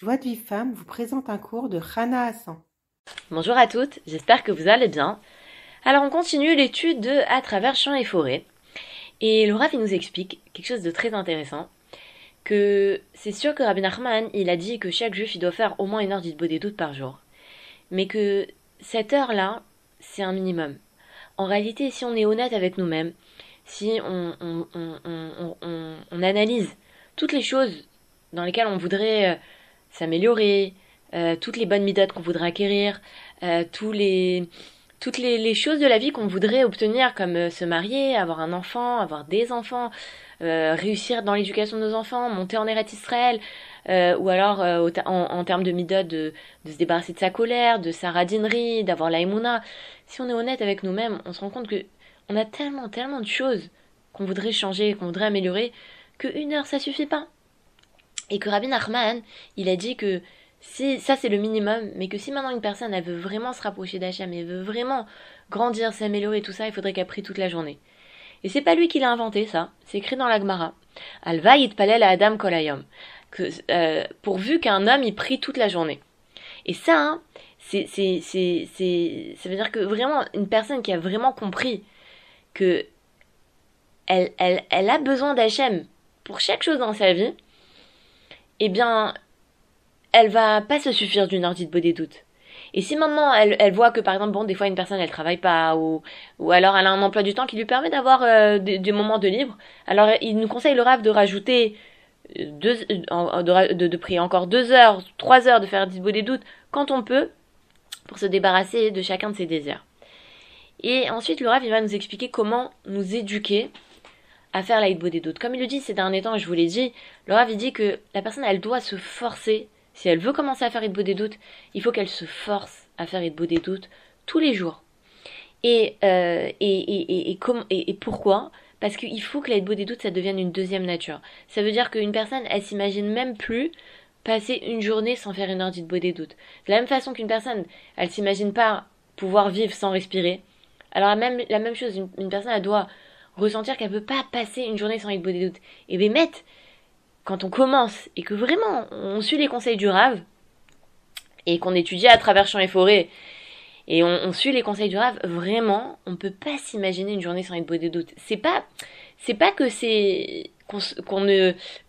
Joie de vie femme vous présente un cours de Rana Hassan. Bonjour à toutes, j'espère que vous allez bien. Alors on continue l'étude de À travers champs et forêts. Et il nous explique quelque chose de très intéressant. Que c'est sûr que Rabbi Nachman, il a dit que chaque juif il doit faire au moins une heure doutes par jour. Mais que cette heure-là, c'est un minimum. En réalité, si on est honnête avec nous-mêmes, si on, on, analyse toutes les choses dans lesquelles on voudrait euh, s'améliorer, euh, toutes les bonnes méthodes qu'on voudrait acquérir, euh, tous les, toutes les, choses de la vie qu'on voudrait obtenir, comme euh, se marier, avoir un enfant, avoir des enfants, réussir dans l'éducation de nos enfants, monter en Eretz Israël, ou alors en, termes de midot de, de, se débarrasser de sa colère, de sa radinerie, d'avoir la Si on est honnête avec nous-mêmes, on se rend compte que on a tellement, tellement de choses qu'on voudrait changer, qu'on voudrait améliorer, que une heure ça suffit pas. Et que Rabbi Nachman, il a dit que si, ça c'est le minimum, mais que si maintenant une personne veut vraiment se rapprocher d'Hachem, elle veut vraiment grandir, s'améliorer, tout ça, il faudrait qu'elle prie toute la journée. Et c'est pas lui qui l'a inventé ça, c'est écrit dans la Gemara. Alva yitpalel à Adam kolayom. Euh, pourvu qu'un homme y prie toute la journée. Et ça, hein, c'est, c'est, c'est, c'est, ça veut dire que vraiment une personne qui a vraiment compris que elle a besoin d'Hachem pour chaque chose dans sa vie, eh bien, elle va pas se suffire d'une heure de des doutes. Et si maintenant elle, voit que par exemple, bon, des fois une personne elle travaille pas ou, alors elle a un emploi du temps qui lui permet d'avoir euh, des, moments de libre, alors il nous conseille le rave de rajouter euh, deux, euh, de, de, prier encore deux heures, trois heures de faire des doutes quand on peut pour se débarrasser de chacun de ses désirs. Et ensuite le rave il va nous expliquer comment nous éduquer à faire la des doutes. Comme il le dit ces derniers temps, je vous l'ai dit, le Rav dit que la personne elle doit se forcer, si elle veut commencer à faire des doutes, il faut qu'elle se force à faire des doutes tous les jours. Et, euh, et, et, et, pourquoi? Parce qu'il faut que la des doutes ça devienne une deuxième nature. Ça veut dire qu'une personne elle s'imagine même plus passer une journée sans faire une heure de des doutes. De la même façon qu'une personne elle s'imagine pas pouvoir vivre sans respirer. Alors la même, chose, une, une personne elle doit ressentir qu'elle peut pas passer une journée sans être des doutes. Et bien, mettre, quand on commence et que vraiment on suit les conseils du Rave et qu'on étudie à travers champs et forêts et on, suit les conseils du Rave, vraiment, on peut pas s'imaginer une journée sans être des doutes. C'est pas, c'est pas que c'est qu'on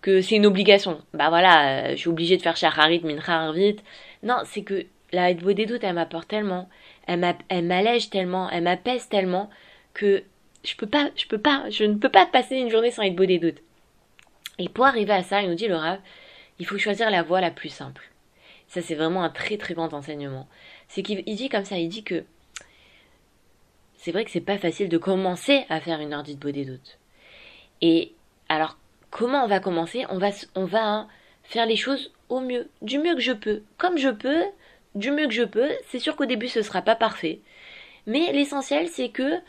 que c'est une obligation. Bah voilà, euh, je suis obligée de faire Shacharit, Mincha, vite. Non, c'est que la des doutes, elle m'apporte tellement, elle m'allège tellement, elle m'apaise tellement que je peux pas, je peux pas, je ne peux pas passer une journée sans être beau des doutes. Et pour arriver à ça, il nous dit le il faut choisir la voie la plus simple. Ça, c'est vraiment un très très grand enseignement. C'est qu'il dit comme ça, il dit que c'est vrai que c'est pas facile de commencer à faire une heure de beau des doutes. Et alors, comment on va commencer? On va, on va hein, faire les choses au mieux, du mieux que je peux, comme je peux, du mieux que je peux. C'est sûr qu'au début ce sera pas parfait, mais l'essentiel c'est que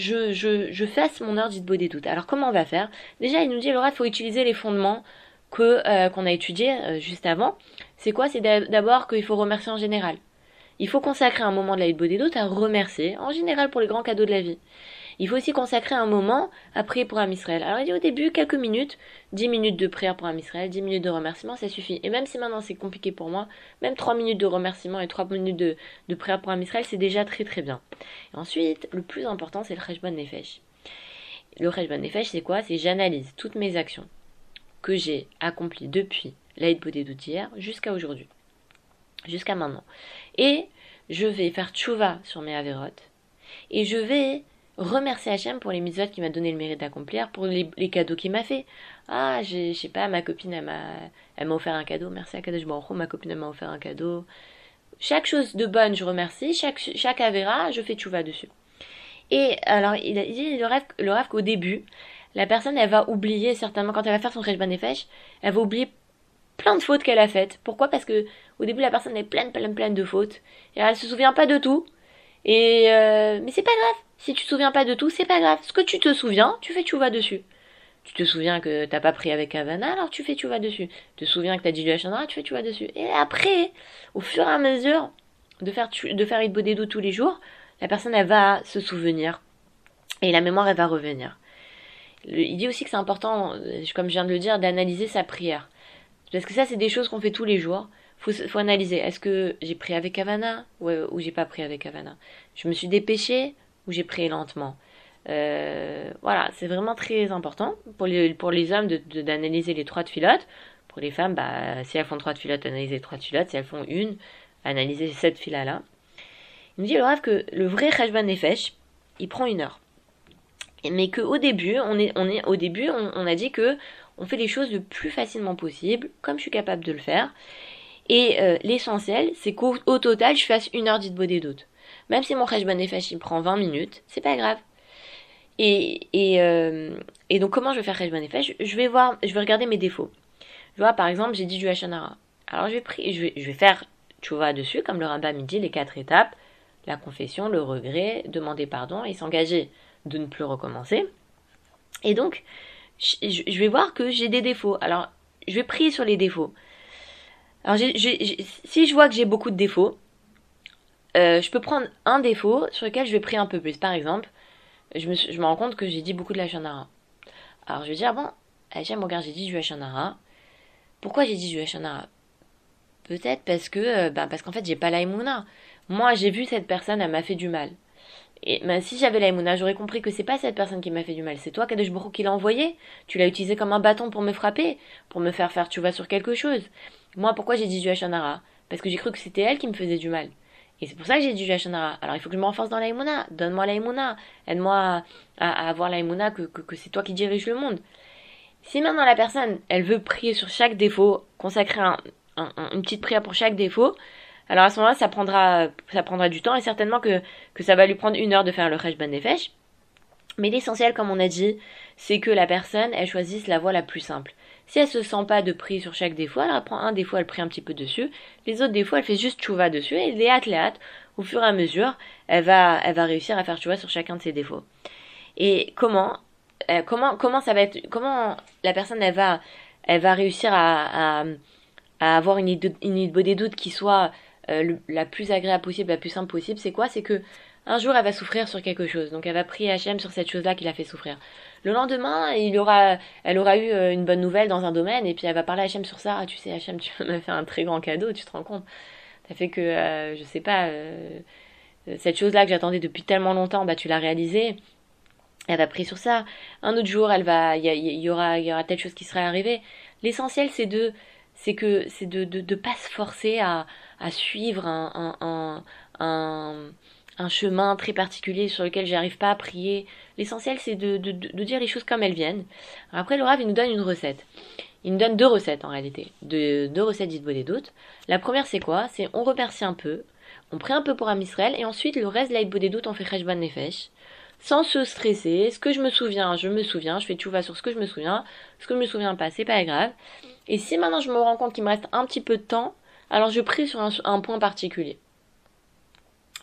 je, fasse mon heure d'Itbo des doutes. Alors comment on va faire? Déjà, il nous dit, Laura, il faut utiliser les fondements euh, qu'on a étudiés euh, juste avant. C'est quoi? C'est d'abord qu'il faut remercier en général. Il faut consacrer un moment de la Hitbo des doutes à remercier, en général pour les grands cadeaux de la vie. Il faut aussi consacrer un moment à prier pour un Israël. Alors il dit au début quelques minutes, 10 minutes de prière pour un Israël, 10 minutes de remerciement, ça suffit. Et même si maintenant c'est compliqué pour moi, même 3 minutes de remerciement et 3 minutes de, prière pour un Israël, c'est déjà très très bien. Ensuite, le plus important, c'est le Cheshbon Nefesh. Le Cheshbon Nefesh, c'est quoi? C'est j'analyse toutes mes actions que j'ai accomplies depuis l'Aïd Bodé d'hier jusqu'à aujourd'hui. Jusqu'à maintenant. Et je vais faire tchouva sur mes avérotes. Et je vais remercier Hachem pour les mitzvot qu'il m'a donné le mérite d'accomplir, pour les, cadeaux qu'il m'a fait. Ah, je sais pas, ma copine, elle m'a, elle offert un cadeau. Merci à Kadosh Baruch ma copine, m'a offert un cadeau. Chaque chose de bonne, je remercie. Chaque, chaque avéra, je fais tchouva dessus. Et alors, il, a, dit le rêve, le rêve qu'au début, la personne, elle va oublier certainement, quand elle va faire son Rejban Nefesh, elle va oublier plein de fautes qu'elle a faites. Pourquoi? Parce que au début, la personne est pleine, pleine, pleine de fautes. Et elle se souvient pas de tout. Et euh, mais c'est pas grave. Si tu te souviens pas de tout, c'est pas grave. Ce que tu te souviens, tu fais vas dessus. Tu te souviens que t'as pas pris avec Havana, alors tu fais vas dessus. Tu te souviens que t'as dit du Hachandra, tu fais vas dessus. Et après, au fur et à mesure de faire de faire Idbodédo tous les jours, la personne elle va se souvenir et la mémoire elle va revenir. il dit aussi que c'est important, comme je viens de le dire, d'analyser sa prière. Parce que ça, c'est des choses qu'on fait tous les jours. Faut, faut analyser. Est-ce que j'ai pris avec Havana? Ou, ou j'ai pas pris avec Havana? Je me suis dépêché j'ai pris lentement euh, Voilà, c'est vraiment très important pour les, pour les hommes d'analyser de, les trois de filottes. Pour les femmes, bah, si elles font trois de filottes, analyser les trois de filottes. Si elles font une, analyser cette filas-là. Il me dit le rêve que le vrai Khashban Nefesh, il prend une heure. Mais qu'au début, on est, on est, au début, on, a dit que on fait les choses le plus facilement possible, comme je suis capable de le faire. Et euh, l'essentiel, c'est qu'au total, je fasse une heure d'Itbo des doutes. Même si mon Khashban Nefesh, il prend 20 minutes, c'est pas grave. Et, et, euh, et, donc, comment je vais faire Khashban Nefesh je vais voir, je vais regarder mes défauts. Je vois, par exemple, j'ai dit du Hachanara. Alors, je vais, je vais, je vais faire vois dessus, comme le rabbin me dit, les quatre étapes la confession, le regret, demander pardon et s'engager de ne plus recommencer. Et donc, je vais voir que j'ai des défauts. Alors, je vais prier sur les défauts. Alors, si je vois que j'ai beaucoup de défauts, euh, je peux prendre un défaut sur lequel je vais prier un peu plus. Par exemple, je me, je me rends compte que j'ai dit beaucoup de la chanara. Alors, je vais dire, bon, Hachem, regarde, j'ai dit du Hachanara. Pourquoi j'ai dit du Hachanara Peut-être parce que, bah, parce qu'en fait, j'ai pas la moi, j'ai vu cette personne, elle m'a fait du mal. Et ben, si j'avais la j'aurais compris que c'est pas cette personne qui m'a fait du mal, c'est toi, Kadesh Baruch, qui l'a envoyé. Tu l'as utilisé comme un bâton pour me frapper, pour me faire faire tu vas sur quelque chose. Moi, pourquoi j'ai dit du Hachanara Parce que j'ai cru que c'était elle qui me faisait du mal. Et c'est pour ça que j'ai du Hachanara. Alors il faut que je me renforce dans la Donne-moi la Aide-moi à, avoir la que, que, c'est toi qui dirige le monde. Si maintenant la personne, elle veut prier sur chaque défaut, consacrer une petite prière pour chaque défaut, alors à ce moment-là, ça prendra, ça prendra du temps et certainement que, que ça va lui prendre une heure de faire le Khashban Nefesh. Mais l'essentiel, comme on a dit, c'est que la personne, elle choisisse la voie la plus simple. Si elle se sent pas de prix sur chaque défaut, elle prend un défaut, elle prie un petit peu dessus. Les autres défauts, elle fait juste chouva dessus. Et les hâte, les hâte, au fur et à mesure, elle va, elle va réussir à faire chouva sur chacun de ses défauts. Et comment, euh, comment, comment ça va être, comment la personne, elle va, elle va réussir à, à, avoir une idée, une idée des doutes qui soit euh, la plus agréable possible, la plus simple possible, c'est quoi? C'est que un jour elle va souffrir sur quelque chose, donc elle va prier Hachem sur cette chose-là qui l'a fait souffrir. Le lendemain, il aura, elle aura eu euh, une bonne nouvelle dans un domaine et puis elle va parler à Hachem sur ça. Ah, tu sais, Hachem, tu m'as fait un très grand cadeau, tu te rends compte Ça fait que, euh, je sais pas, cette chose-là que j'attendais depuis tellement longtemps, bah tu l'as réalisée. Elle va prier sur ça. Un autre jour, elle va, il y, aura, il y aura telle chose qui serait arrivée. L'essentiel, c'est de, c'est que, c'est de, de, de pas se forcer à, à suivre un, un, un, chemin très particulier sur lequel j'arrive pas à prier. L'essentiel, c'est de, dire les choses comme elles viennent. Après, le Rav, il nous donne une recette. Il nous donne deux recettes en réalité. De, deux recettes d'Itbo des doutes. La première, c'est quoi? C'est on remercie un peu, on prie un peu pour Am Israël, et ensuite, le reste de l'Aïdbo des doutes, on fait Cheshban Nefesh sans se stresser. Ce que je me souviens, je me souviens, je fais tout va sur ce que je me souviens. Ce que je me souviens pas, c'est pas grave. Et si maintenant je me rends compte qu'il me reste un petit peu de temps, alors je prie sur un, point particulier.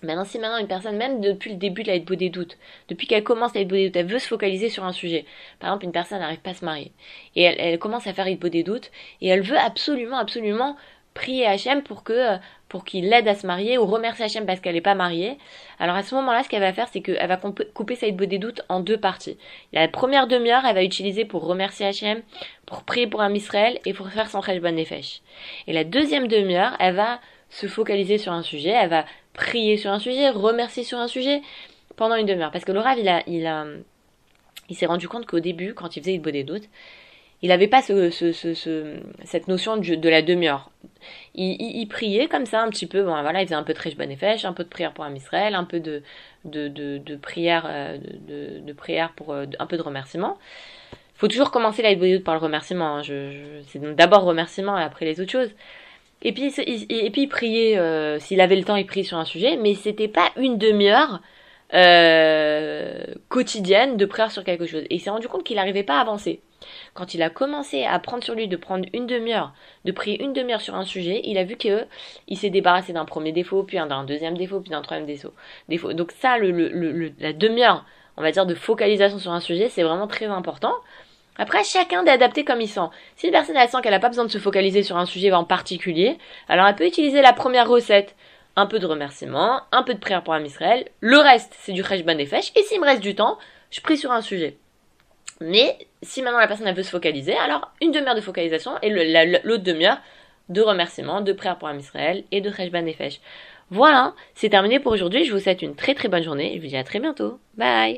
Maintenant, si maintenant une personne, même depuis le début de la beau des doutes, depuis qu'elle commence la des doutes, elle veut se focaliser sur un sujet. Par exemple, une personne n'arrive pas à se marier. Et elle, commence à faire beau des doutes. Et elle veut absolument, absolument prier Hachem pour que pour qu'il l'aide à se marier ou remercier Hachem parce qu'elle n'est pas mariée. Alors à ce moment-là, ce qu'elle va faire, c'est qu'elle va couper sa des doutes en deux parties. La première demi-heure, elle va utiliser pour remercier Hachem, pour prier pour un Israël et pour faire son Cheshbon Nefesh. Et la deuxième demi-heure, elle va se focaliser sur un sujet, elle va prier sur un sujet, remercier sur un sujet pendant une demi-heure. Parce que le Rav, il a, il a, il s'est rendu compte qu'au début, quand il faisait une doutes, il n'avait pas ce, ce, ce, cette notion de, de la demi-heure. Il, priait comme ça un petit peu, bon voilà, il faisait un peu de bonne fèche, un peu de prière pour un Israël, un peu de, de, de, prière, euh, de, prière pour euh, un peu de remerciement. Il faut toujours commencer la par le remerciement. Hein. Je, c'est d'abord remerciement et après les autres choses. Et puis, et puis il priait, euh, s'il avait le temps, il priait sur un sujet, mais c'était pas une demi-heure euh, quotidienne de prière sur quelque chose. Et il s'est rendu compte qu'il n'arrivait pas à avancer. Quand il a commencé à prendre sur lui de prendre une demi-heure, de prier une demi-heure sur un sujet, il a vu que il s'est débarrassé d'un premier défaut, puis d'un deuxième défaut, puis d'un troisième défaut. Donc ça, le, le, le, la demi-heure, on va dire, de focalisation sur un sujet, c'est vraiment très important. Après, chacun d'adapter comme il sent. Si une personne elle sent qu'elle n'a pas besoin de se focaliser sur un sujet en particulier, alors elle peut utiliser la première recette. Un peu de remerciement, un peu de prière pour un Israël. Le reste, c'est du cheshbon des fèches. Et s'il me reste du temps, je prie sur un sujet. Mais si maintenant la personne elle veut se focaliser, alors une demi-heure de focalisation et l'autre demi-heure de remerciement, de prière pour un Israël et de cheshbon des fèches. Voilà, c'est terminé pour aujourd'hui. Je vous souhaite une très très bonne journée. Je vous dis à très bientôt. Bye